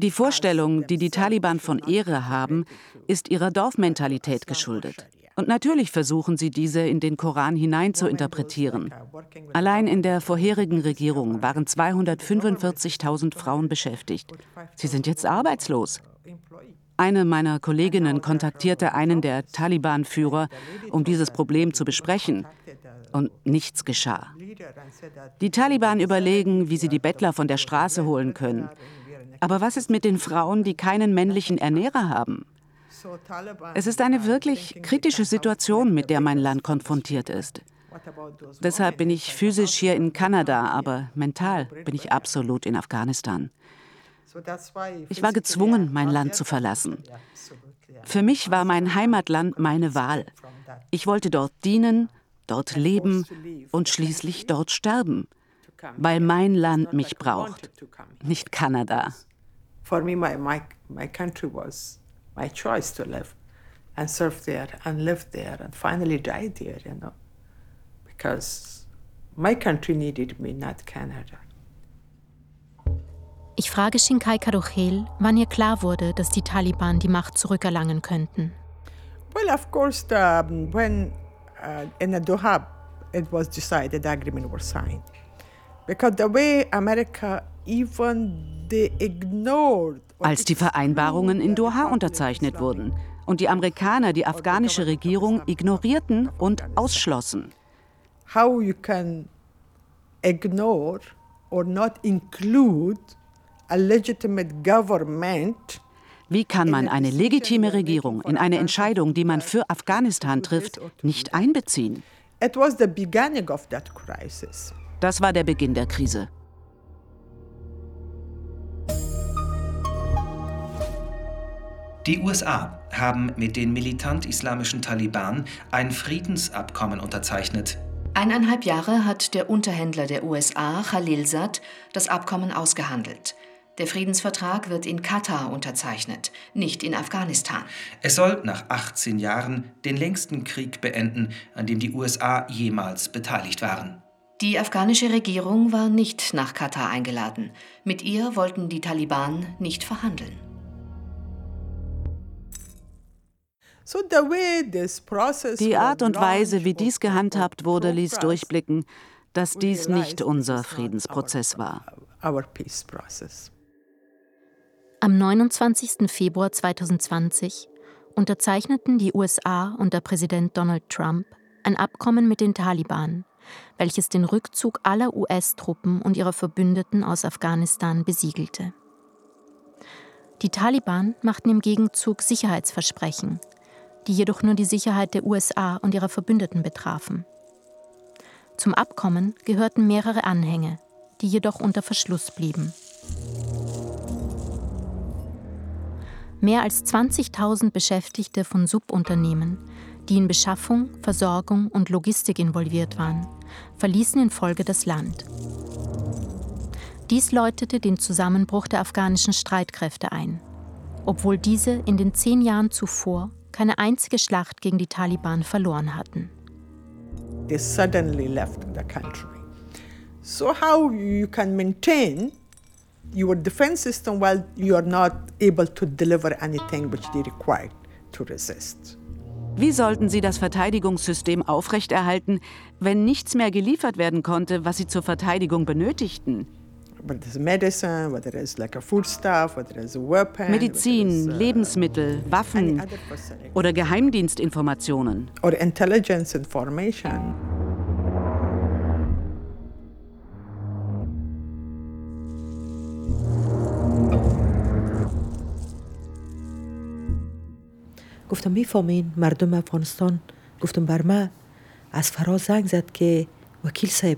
die Vorstellung, die die Taliban von Ehre haben, ist ihrer Dorfmentalität geschuldet. Und natürlich versuchen sie, diese in den Koran hinein zu interpretieren. Allein in der vorherigen Regierung waren 245.000 Frauen beschäftigt. Sie sind jetzt arbeitslos. Eine meiner Kolleginnen kontaktierte einen der Taliban-Führer, um dieses Problem zu besprechen. Und nichts geschah. Die Taliban überlegen, wie sie die Bettler von der Straße holen können. Aber was ist mit den Frauen, die keinen männlichen Ernährer haben? Es ist eine wirklich kritische Situation, mit der mein Land konfrontiert ist. Deshalb bin ich physisch hier in Kanada, aber mental bin ich absolut in Afghanistan. Ich war gezwungen, mein Land zu verlassen. Für mich war mein Heimatland meine Wahl. Ich wollte dort dienen, dort leben und schließlich dort sterben, weil mein Land mich braucht, nicht Kanada for me, my, my, my country was my choice to live and serve there and live there and finally die there, you know, because my country needed me, not Canada. Ich frage Shinkai Karuchel, wann ihr klar wurde, dass die Taliban die Macht zurückerlangen könnten. Well, of course, the, when uh, in the Doha it was decided, the agreement was signed. Because the way America als die Vereinbarungen in Doha unterzeichnet wurden und die Amerikaner die afghanische Regierung ignorierten und ausschlossen. How you can ignore or not include a legitimate government wie kann man eine legitime Regierung in eine Entscheidung, die man für Afghanistan trifft, nicht einbeziehen? Das war der Beginn der Krise. Die USA haben mit den militant-islamischen Taliban ein Friedensabkommen unterzeichnet. Eineinhalb Jahre hat der Unterhändler der USA, Khalilzad, das Abkommen ausgehandelt. Der Friedensvertrag wird in Katar unterzeichnet, nicht in Afghanistan. Es soll nach 18 Jahren den längsten Krieg beenden, an dem die USA jemals beteiligt waren. Die afghanische Regierung war nicht nach Katar eingeladen. Mit ihr wollten die Taliban nicht verhandeln. Die Art und Weise, wie dies gehandhabt wurde, ließ durchblicken, dass dies nicht unser Friedensprozess war. Am 29. Februar 2020 unterzeichneten die USA unter Präsident Donald Trump ein Abkommen mit den Taliban, welches den Rückzug aller US-Truppen und ihrer Verbündeten aus Afghanistan besiegelte. Die Taliban machten im Gegenzug Sicherheitsversprechen, die jedoch nur die Sicherheit der USA und ihrer Verbündeten betrafen. Zum Abkommen gehörten mehrere Anhänge, die jedoch unter Verschluss blieben. Mehr als 20.000 Beschäftigte von Subunternehmen, die in Beschaffung, Versorgung und Logistik involviert waren, verließen in Folge das Land. Dies läutete den Zusammenbruch der afghanischen Streitkräfte ein, obwohl diese in den zehn Jahren zuvor keine einzige Schlacht gegen die Taliban verloren hatten. They suddenly left the country. So how you can maintain your defense system while you are not able to deliver anything which they require to resist? Wie sollten Sie das Verteidigungssystem aufrechterhalten, wenn nichts mehr geliefert werden konnte, was Sie zur Verteidigung benötigten? Medizin, uh, Lebensmittel, Waffen oder Geheimdienstinformationen. Or intelligence information. گفتم میفهمین مردم افغانستان گفتم بر من از فراز زنگ زد که وکیل صاحب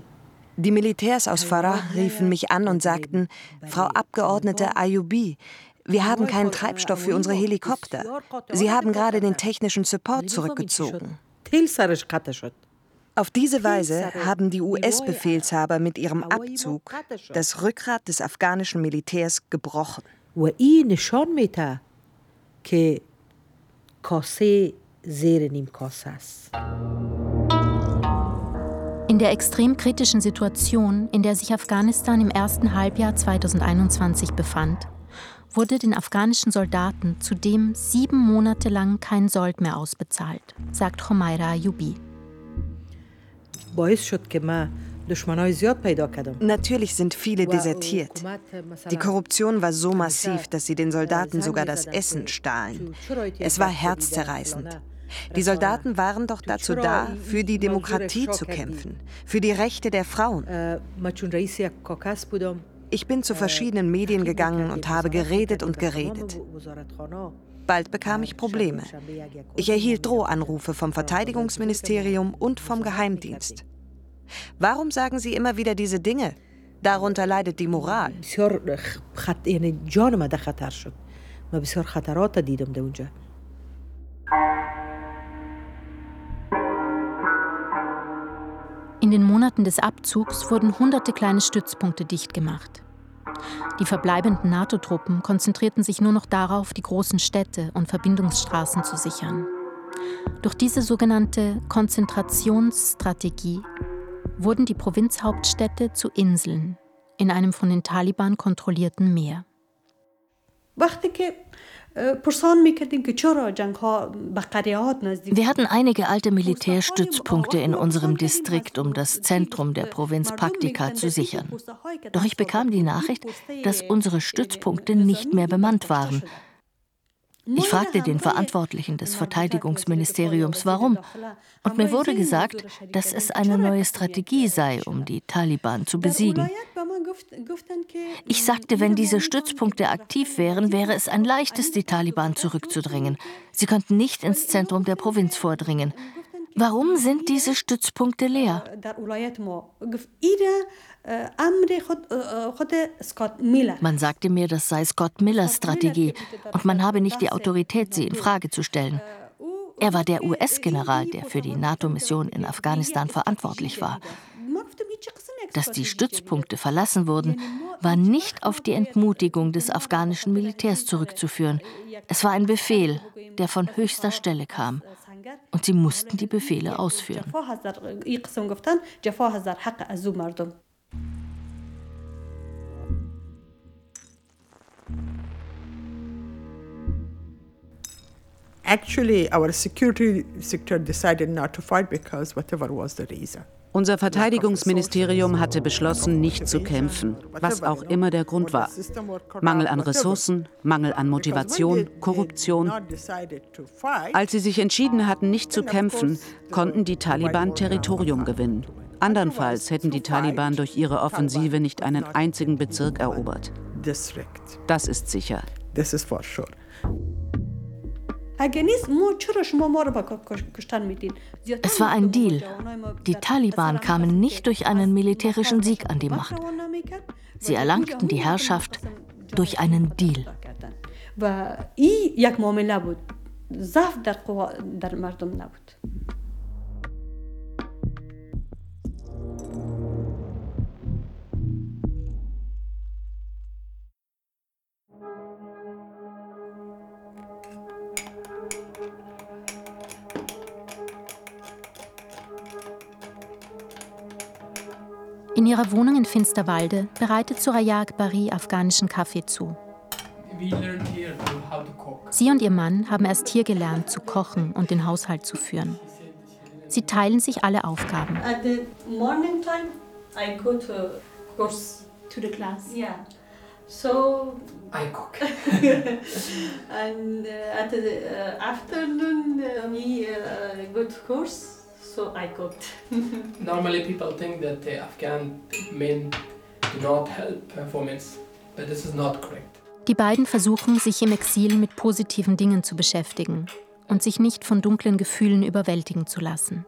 die Militärs aus Farah riefen mich an und sagten, Frau Abgeordnete Ayubi, wir haben keinen Treibstoff für unsere Helikopter. Sie haben gerade den technischen Support zurückgezogen. Auf diese Weise haben die US-Befehlshaber mit ihrem Abzug das Rückgrat des afghanischen Militärs gebrochen. In der extrem kritischen Situation, in der sich Afghanistan im ersten Halbjahr 2021 befand, wurde den afghanischen Soldaten zudem sieben Monate lang kein Sold mehr ausbezahlt, sagt Homaira Ayubi. Natürlich sind viele desertiert. Die Korruption war so massiv, dass sie den Soldaten sogar das Essen stahlen. Es war herzzerreißend. Die Soldaten waren doch dazu da, für die Demokratie zu kämpfen, für die Rechte der Frauen. Ich bin zu verschiedenen Medien gegangen und habe geredet und geredet. Bald bekam ich Probleme. Ich erhielt Drohanrufe vom Verteidigungsministerium und vom Geheimdienst. Warum sagen Sie immer wieder diese Dinge? Darunter leidet die Moral. In den Monaten des Abzugs wurden hunderte kleine Stützpunkte dicht gemacht. Die verbleibenden NATO-Truppen konzentrierten sich nur noch darauf, die großen Städte und Verbindungsstraßen zu sichern. Durch diese sogenannte Konzentrationsstrategie wurden die Provinzhauptstädte zu Inseln in einem von den Taliban kontrollierten Meer. Wir hatten einige alte Militärstützpunkte in unserem Distrikt, um das Zentrum der Provinz Paktika zu sichern. Doch ich bekam die Nachricht, dass unsere Stützpunkte nicht mehr bemannt waren. Ich fragte den Verantwortlichen des Verteidigungsministeriums, warum. Und mir wurde gesagt, dass es eine neue Strategie sei, um die Taliban zu besiegen. Ich sagte, wenn diese Stützpunkte aktiv wären, wäre es ein leichtes, die Taliban zurückzudrängen. Sie könnten nicht ins Zentrum der Provinz vordringen. Warum sind diese Stützpunkte leer? Man sagte mir, das sei Scott Millers Strategie und man habe nicht die Autorität, sie in Frage zu stellen. Er war der US-General, der für die NATO-Mission in Afghanistan verantwortlich war. Dass die Stützpunkte verlassen wurden, war nicht auf die Entmutigung des afghanischen Militärs zurückzuführen. Es war ein Befehl, der von höchster Stelle kam. Und sie mussten die Befehle ausführen. Actually, our security sector decided not to fight because whatever was the reason. Unser Verteidigungsministerium hatte beschlossen, nicht zu kämpfen, was auch immer der Grund war. Mangel an Ressourcen, Mangel an Motivation, Korruption. Als sie sich entschieden hatten, nicht zu kämpfen, konnten die Taliban Territorium gewinnen. Andernfalls hätten die Taliban durch ihre Offensive nicht einen einzigen Bezirk erobert. Das ist sicher. Das ist for sure. Es war ein Deal. Die Taliban kamen nicht durch einen militärischen Sieg an die Macht. Sie erlangten die Herrschaft durch einen Deal. In ihrer Wohnung in Finsterwalde bereitet Suraya Akbari afghanischen Kaffee zu. Sie und ihr Mann haben erst hier gelernt zu kochen und den Haushalt zu führen. Sie teilen sich alle Aufgaben. At the morning time, I go to course to the class. Yeah. So I cook. and uh, at the uh, afternoon, uh, we uh, go to course. So I cooked. Normally people think that the Afghan men do not help performance, but this is not correct. Die beiden versuchen, sich im Exil mit positiven Dingen zu beschäftigen und sich nicht von dunklen Gefühlen überwältigen zu lassen.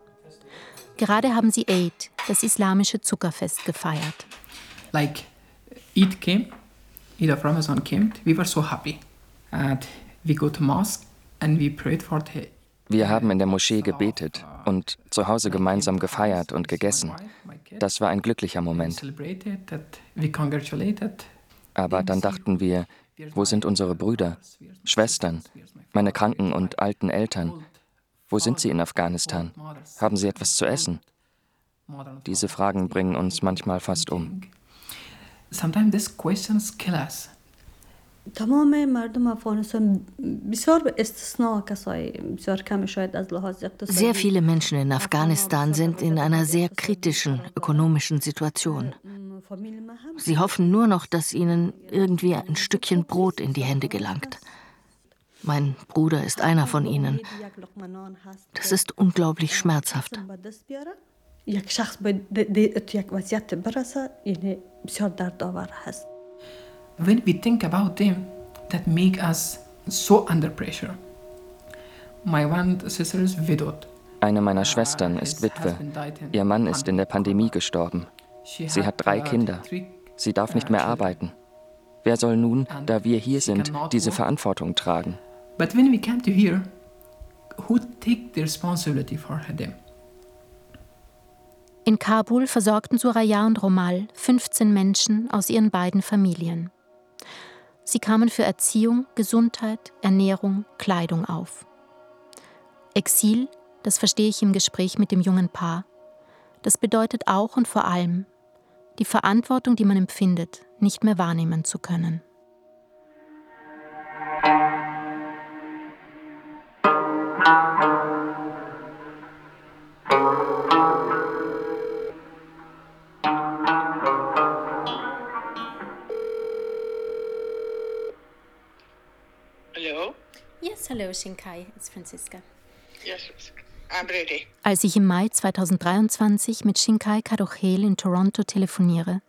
Gerade haben sie Eid, das islamische Zuckerfest, gefeiert. Like Eid came, Eid of Ramadan came, we were so happy. And we go to mosque and we prayed for the wir haben in der Moschee gebetet und zu Hause gemeinsam gefeiert und gegessen. Das war ein glücklicher Moment. Aber dann dachten wir, wo sind unsere Brüder, Schwestern, meine kranken und alten Eltern? Wo sind sie in Afghanistan? Haben sie etwas zu essen? Diese Fragen bringen uns manchmal fast um. Sometimes these questions kill us. تمام مردم افغانستان بسیار به استثناء کسای بسیار کم شاید از لحاظ اقتصادی Sehr viele Menschen in Afghanistan sind in einer sehr kritischen ökonomischen Situation. Sie hoffen nur noch, dass ihnen irgendwie ein Stückchen Brot in die Hände gelangt. Mein Bruder ist einer von ihnen. Das ist unglaublich schmerzhaft. یک شخص به یک وضعیت برسه یعنی بسیار دردآور هست when we think about them, that make us so under pressure. My one sister is widowed. Eine meiner Schwestern ist Witwe. Ihr Mann ist in der Pandemie gestorben. Sie hat drei Kinder. Sie darf nicht mehr arbeiten. Wer soll nun, da wir hier sind, diese Verantwortung tragen? But when we come to here, who take the responsibility for them? In Kabul versorgten Suraya und Romal 15 Menschen aus ihren beiden Familien. Sie kamen für Erziehung, Gesundheit, Ernährung, Kleidung auf. Exil, das verstehe ich im Gespräch mit dem jungen Paar, das bedeutet auch und vor allem die Verantwortung, die man empfindet, nicht mehr wahrnehmen zu können. Hello, Shinkai. It's Franziska. Yes, I'm ready. Als ich im Mai 2023 mit Shinkai Kadochel in Toronto telefoniere,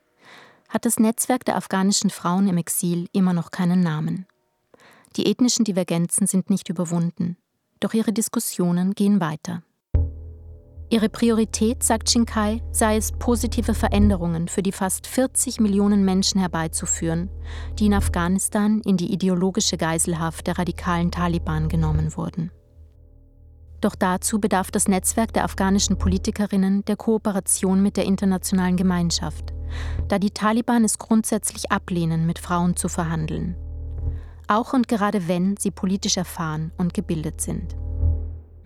hat das Netzwerk der afghanischen Frauen im Exil immer noch keinen Namen. Die ethnischen Divergenzen sind nicht überwunden, doch ihre Diskussionen gehen weiter. Ihre Priorität, sagt Shinkai, sei es, positive Veränderungen für die fast 40 Millionen Menschen herbeizuführen, die in Afghanistan in die ideologische Geiselhaft der radikalen Taliban genommen wurden. Doch dazu bedarf das Netzwerk der afghanischen Politikerinnen der Kooperation mit der internationalen Gemeinschaft, da die Taliban es grundsätzlich ablehnen, mit Frauen zu verhandeln. Auch und gerade wenn sie politisch erfahren und gebildet sind.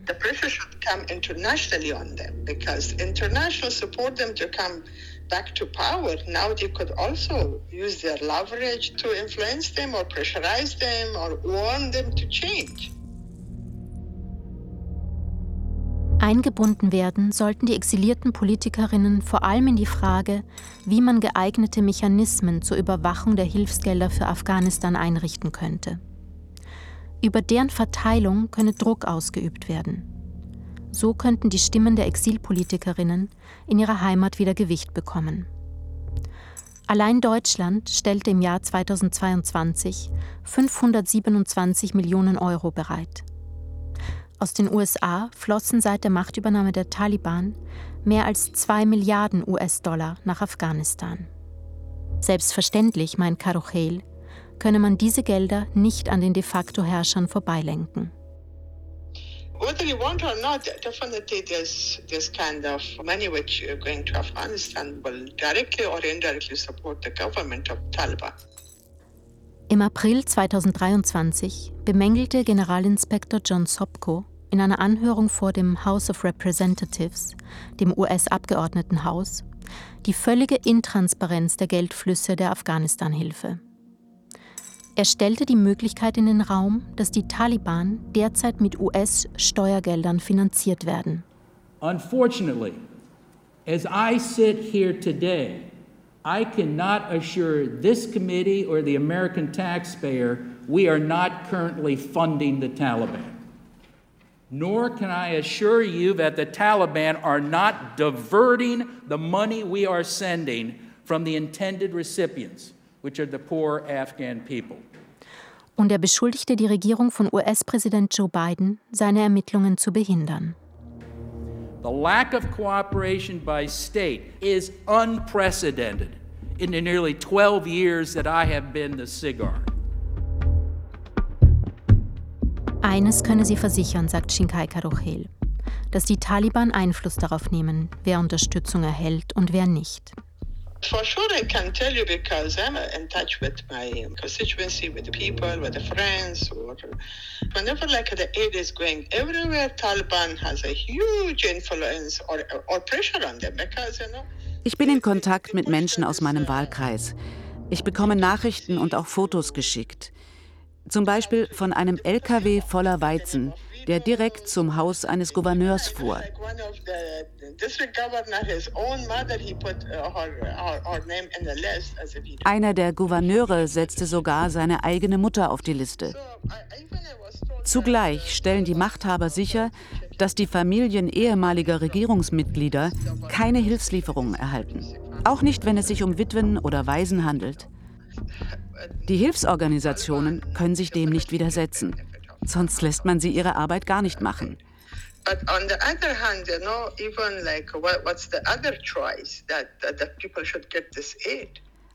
The pressure should come internationally on them because international support them to come back to power. Now they could also use their leverage to influence them or pressurize them or warn them to change. Eingebunden werden sollten die exilierten Politikerinnen vor allem in die Frage, wie man geeignete Mechanismen zur Überwachung der Hilfsgelder für Afghanistan einrichten könnte. Über deren Verteilung könne Druck ausgeübt werden. So könnten die Stimmen der Exilpolitikerinnen in ihrer Heimat wieder Gewicht bekommen. Allein Deutschland stellte im Jahr 2022 527 Millionen Euro bereit. Aus den USA flossen seit der Machtübernahme der Taliban mehr als 2 Milliarden US-Dollar nach Afghanistan. Selbstverständlich, meint Karuchel, könne man diese Gelder nicht an den de facto Herrschern vorbeilenken. Whether you want or not, definitely there's this kind of money which you're going to Afghanistan will directly or indirectly support the government of Taliban. Im April 2023 bemängelte Generalinspektor John Sopko in einer Anhörung vor dem House of Representatives, dem US-Abgeordnetenhaus, die völlige Intransparenz der Geldflüsse der Afghanistan-Hilfe. Er stellte die Möglichkeit in den Raum, dass die Taliban derzeit mit US-Steuergeldern finanziert werden. Unfortunately, as I sit here today, I cannot assure this committee or the American taxpayer we are not currently funding the Taliban. Nor can I assure you that the Taliban are not diverting the money we are sending from the intended recipients, which are the poor Afghan people. Und er beschuldigte die Regierung von US-Präsident Joe Biden, seine Ermittlungen zu behindern. The lack of cooperation by state is unprecedented in the nearly 12 years that I have been the cigar. Eines könne sie versichern, sagt Shinkai Karochel, dass die Taliban Einfluss darauf nehmen, wer Unterstützung erhält und wer nicht. For sure, I can tell you because I'm in touch with my constituency, with the people, with the friends. Or whenever like the aid is going everywhere, Taliban has a huge influence or, or pressure on them because you know. Ich bin in Kontakt mit Menschen aus meinem Wahlkreis. Ich bekomme Nachrichten und auch Fotos geschickt. Zum Beispiel von einem LKW voller Weizen, der direkt zum Haus eines Gouverneurs fuhr. Einer der Gouverneure setzte sogar seine eigene Mutter auf die Liste. Zugleich stellen die Machthaber sicher, dass die Familien ehemaliger Regierungsmitglieder keine Hilfslieferungen erhalten. Auch nicht, wenn es sich um Witwen oder Waisen handelt. Die Hilfsorganisationen können sich dem nicht widersetzen. Sonst lässt man sie ihre Arbeit gar nicht machen.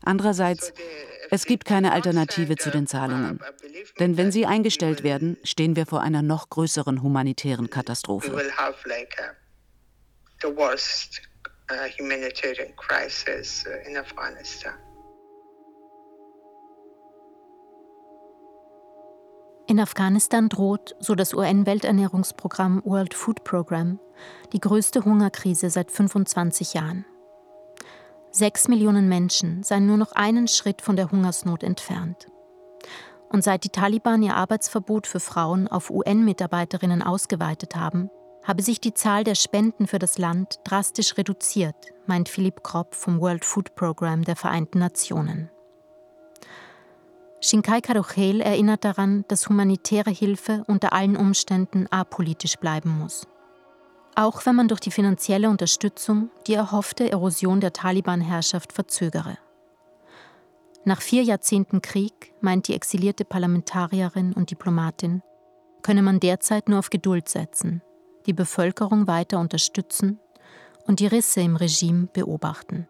Andererseits, es gibt keine Alternative zu den Zahlungen. Denn wenn sie eingestellt werden, stehen wir vor einer noch größeren humanitären Katastrophe. Uh, humanitarian crisis uh, in Afghanistan. In Afghanistan droht, so das UN-Welternährungsprogramm World Food Program, die größte Hungerkrise seit 25 Jahren. Sechs Millionen Menschen seien nur noch einen Schritt von der Hungersnot entfernt. Und seit die Taliban ihr Arbeitsverbot für Frauen auf UN-Mitarbeiterinnen ausgeweitet haben, habe sich die Zahl der Spenden für das Land drastisch reduziert, meint Philipp Kropp vom World Food Program der Vereinten Nationen. Shinkai Karuchel erinnert daran, dass humanitäre Hilfe unter allen Umständen apolitisch bleiben muss. Auch wenn man durch die finanzielle Unterstützung die erhoffte Erosion der Taliban-Herrschaft verzögere. Nach vier Jahrzehnten Krieg, meint die exilierte Parlamentarierin und Diplomatin, könne man derzeit nur auf Geduld setzen, die Bevölkerung weiter unterstützen und die Risse im Regime beobachten.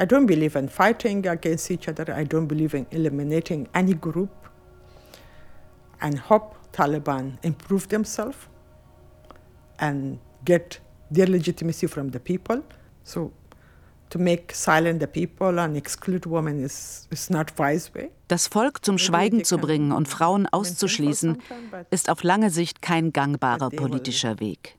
I don't believe in fighting against each other. I don't believe in eliminating any group. And hope Taliban improve themselves and get their legitimacy from the people. So to make silent the people and exclude women is, is not wise way. Das Volk zum Schweigen zu bringen und Frauen auszuschließen, ist auf lange Sicht kein gangbarer politischer Weg.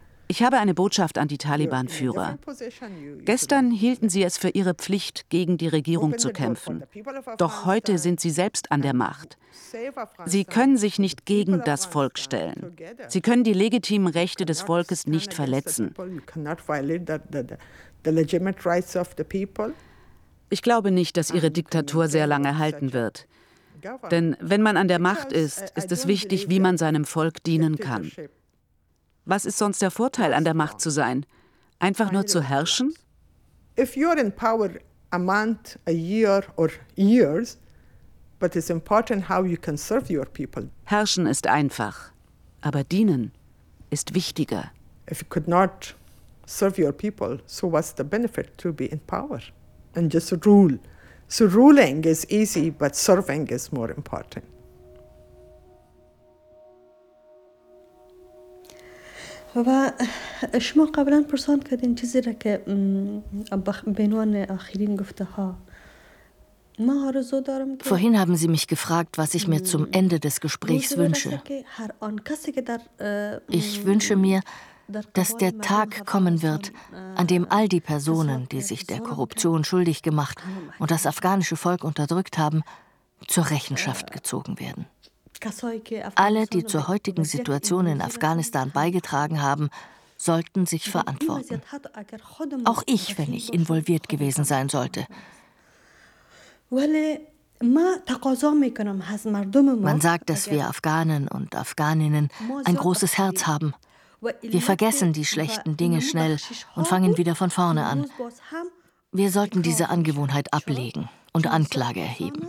Ich habe eine Botschaft an die Taliban-Führer. Gestern hielten sie es für ihre Pflicht, gegen die Regierung zu kämpfen. Doch heute sind sie selbst an der Macht. Sie können sich nicht gegen das Volk stellen. Sie können die legitimen Rechte des Volkes nicht verletzen. Ich glaube nicht, dass ihre Diktatur sehr lange halten wird. Denn wenn man an der Macht ist, ist es wichtig, wie man seinem Volk dienen kann. Was ist sonst der Vorteil, an der Macht zu sein? Einfach nur zu herrschen? If you're in power a month, a year or years, but it's important how you can serve your people. Herrschen ist einfach, aber dienen ist wichtiger. If you could not serve your people, so what's the benefit to be in power and just rule? So ruling is easy, but serving is more important. و شما قبلا پرسان کردین چیزی را که به عنوان آخرین گفته ها Vorhin haben Sie mich gefragt, was ich mir zum Ende des Gesprächs wünsche. Ich wünsche mir, dass der Tag kommen wird, an dem all die Personen, die sich der Korruption schuldig gemacht und das afghanische Volk unterdrückt haben, zur Rechenschaft gezogen werden. Alle, die zur heutigen Situation in Afghanistan beigetragen haben, sollten sich verantworten. Auch ich, wenn ich involviert gewesen sein sollte. Man sagt, dass wir Afghanen und Afghaninnen ein großes Herz haben. Wir vergessen die schlechten Dinge schnell und fangen wieder von vorne an. Wir sollten diese Angewohnheit ablegen und Anklage erheben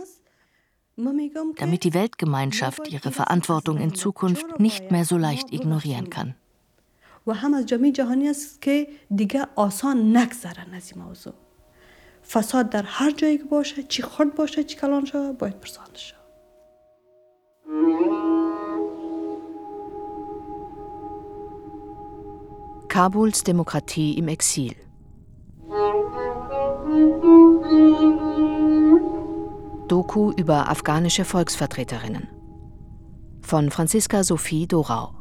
damit die Weltgemeinschaft ihre Verantwortung in Zukunft nicht mehr so leicht ignorieren kann. فساد در هر جایی که باشه چی خرد باشه چی کلان شه باید پرسانده شه Kabuls Demokratie im Exil Doku über afghanische Volksvertreterinnen von Franziska Sophie Dorau.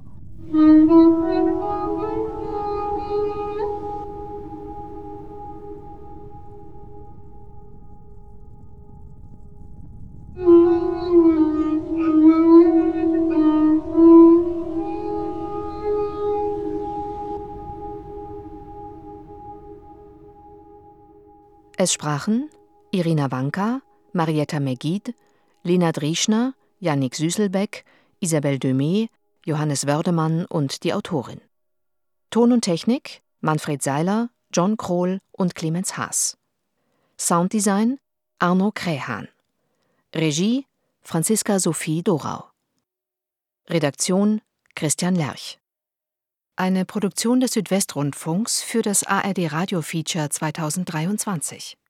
Es sprachen Irina Wanka, Marietta Megid, Lena Drieschner, Yannick Süßelbeck, Isabelle Demey, Johannes Wördemann und die Autorin. Ton und Technik Manfred Seiler, John Krohl und Clemens Haas. Sounddesign Arno Krähan. Regie Franziska Sophie Dorau. Redaktion Christian Lerch. Eine Produktion des Südwestrundfunks für das ARD Radio Feature 2023.